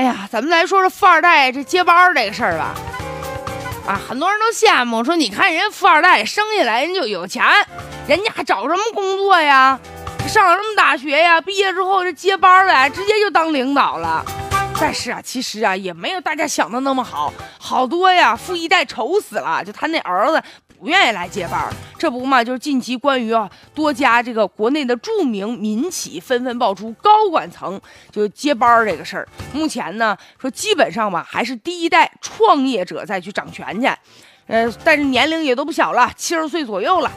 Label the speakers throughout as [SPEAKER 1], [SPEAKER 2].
[SPEAKER 1] 哎呀，咱们来说说富二代这接班这个事儿吧。啊，很多人都羡慕，说你看人家富二代生下来人就有钱，人家还找什么工作呀？上什么大学呀？毕业之后这接班了，直接就当领导了。但是啊，其实啊，也没有大家想的那么好，好多呀，富一代愁死了，就他那儿子。不愿意来接班儿这不嘛，就是近期关于啊多家这个国内的著名民企纷纷爆出高管层就接班儿这个事儿。目前呢，说基本上吧，还是第一代创业者再去掌权去，呃，但是年龄也都不小了，七十岁左右了，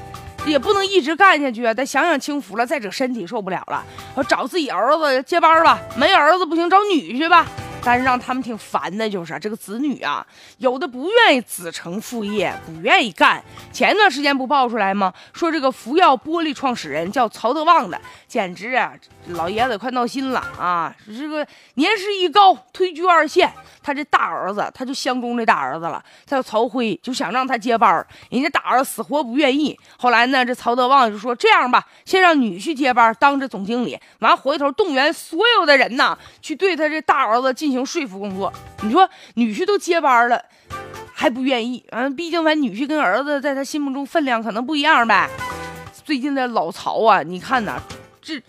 [SPEAKER 1] 也不能一直干下去啊，得享享清福了。再者身体受不了了，我找自己儿子接班吧，没儿子不行，找女婿吧。但是让他们挺烦的，就是这个子女啊，有的不愿意子承父业，不愿意干。前段时间不爆出来吗？说这个福耀玻璃创始人叫曹德旺的，简直啊，老爷子快闹心了啊！这个年事一高，退居二线。他这大儿子，他就相中这大儿子了，他叫曹辉，就想让他接班人家大儿子死活不愿意。后来呢，这曹德旺就说：“这样吧，先让女婿接班当这总经理，完回头动员所有的人呐，去对他这大儿子进行说服工作。你说女婿都接班了，还不愿意？嗯，毕竟反正女婿跟儿子在他心目中分量可能不一样呗。最近的老曹啊，你看呐，这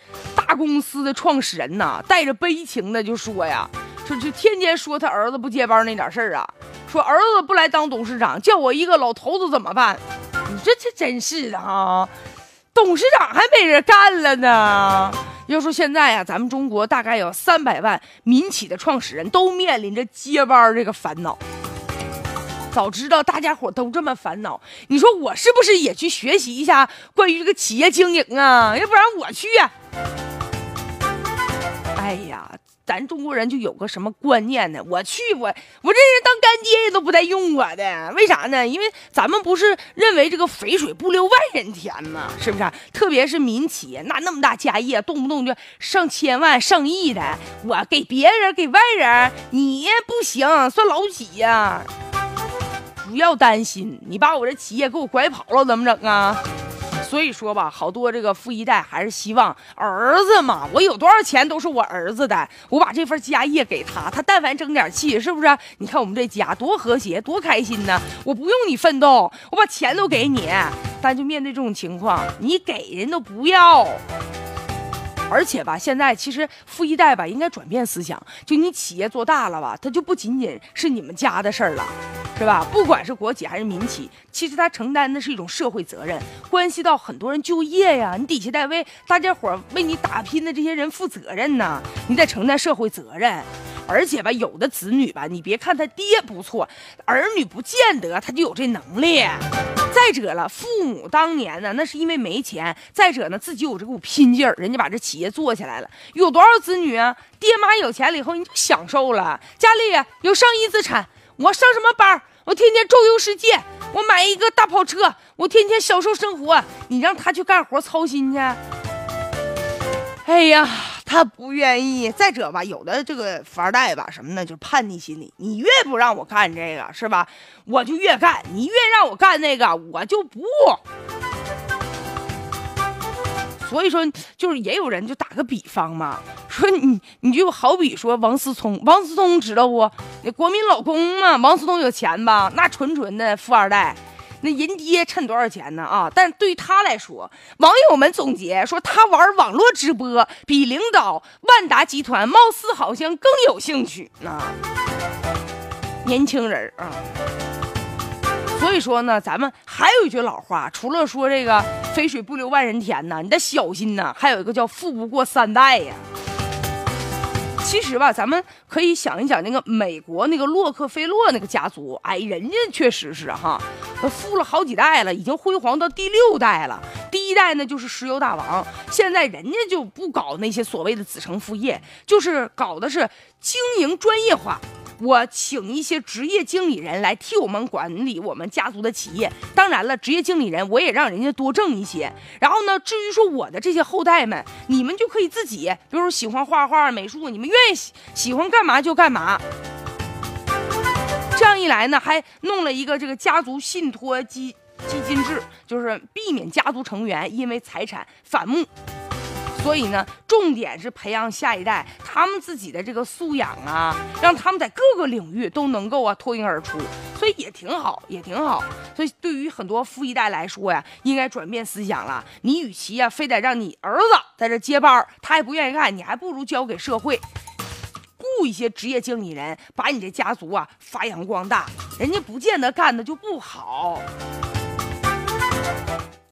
[SPEAKER 1] 公司的创始人呐，带着悲情的就说呀。”说就天天说他儿子不接班那点事儿啊，说儿子不来当董事长，叫我一个老头子怎么办？你这这真是的哈，董事长还没人干了呢。要说现在呀，咱们中国大概有三百万民企的创始人都面临着接班这个烦恼。早知道大家伙都这么烦恼，你说我是不是也去学习一下关于这个企业经营啊？要不然我去呀。哎呀。咱中国人就有个什么观念呢？我去，我我这人当干爹都不带用我的，为啥呢？因为咱们不是认为这个肥水不流外人田吗？是不是？特别是民企，那那么大家业，动不动就上千万、上亿的，我给别人、给外人，你不行，算老几呀？不要担心，你把我这企业给我拐跑了，怎么整啊？所以说吧，好多这个富一代还是希望儿子嘛，我有多少钱都是我儿子的，我把这份家业给他，他但凡争点气，是不是？你看我们这家多和谐，多开心呢！我不用你奋斗，我把钱都给你。但就面对这种情况，你给人都不要。而且吧，现在其实富一代吧，应该转变思想，就你企业做大了吧，它就不仅仅是你们家的事儿了。是吧？不管是国企还是民企，其实他承担的是一种社会责任，关系到很多人就业呀。你底下得为大家伙为你打拼的这些人负责任呢，你得承担社会责任。而且吧，有的子女吧，你别看他爹不错，儿女不见得他就有这能力。再者了，父母当年呢，那是因为没钱；再者呢，自己有这股拼劲儿，人家把这企业做起来了。有多少子女啊，爹妈有钱了以后，你就享受了，家里有上亿资产。我上什么班？我天天周游世界，我买一个大跑车，我天天享受生活。你让他去干活操心去？哎呀，他不愿意。再者吧，有的这个富二代吧，什么呢？就是叛逆心理。你越不让我干这个，是吧？我就越干。你越让我干那个，我就不。所以说，就是也有人就打个比方嘛，说你你就好比说王思聪，王思聪知道不？那国民老公嘛，王思聪有钱吧？那纯纯的富二代，那人爹趁多少钱呢啊？但对他来说，网友们总结说，他玩网络直播比领导万达集团貌似好像更有兴趣啊。年轻人啊。所以说呢，咱们还有一句老话，除了说这个“肥水不流外人田”呐，你得小心呐。还有一个叫“富不过三代”呀。其实吧，咱们可以想一想那个美国那个洛克菲勒那个家族，哎，人家确实是哈，富了好几代了，已经辉煌到第六代了。第一代呢就是石油大王，现在人家就不搞那些所谓的子承父业，就是搞的是经营专业化。我请一些职业经理人来替我们管理我们家族的企业。当然了，职业经理人我也让人家多挣一些。然后呢，至于说我的这些后代们，你们就可以自己，比如说喜欢画画、美术，你们愿意喜喜欢干嘛就干嘛。这样一来呢，还弄了一个这个家族信托基基金制，就是避免家族成员因为财产反目。所以呢，重点是培养下一代他们自己的这个素养啊，让他们在各个领域都能够啊脱颖而出，所以也挺好，也挺好。所以对于很多富一代来说呀，应该转变思想了。你与其呀非得让你儿子在这接班，他也不愿意干，你还不如交给社会，雇一些职业经理人，把你这家族啊发扬光大。人家不见得干的就不好。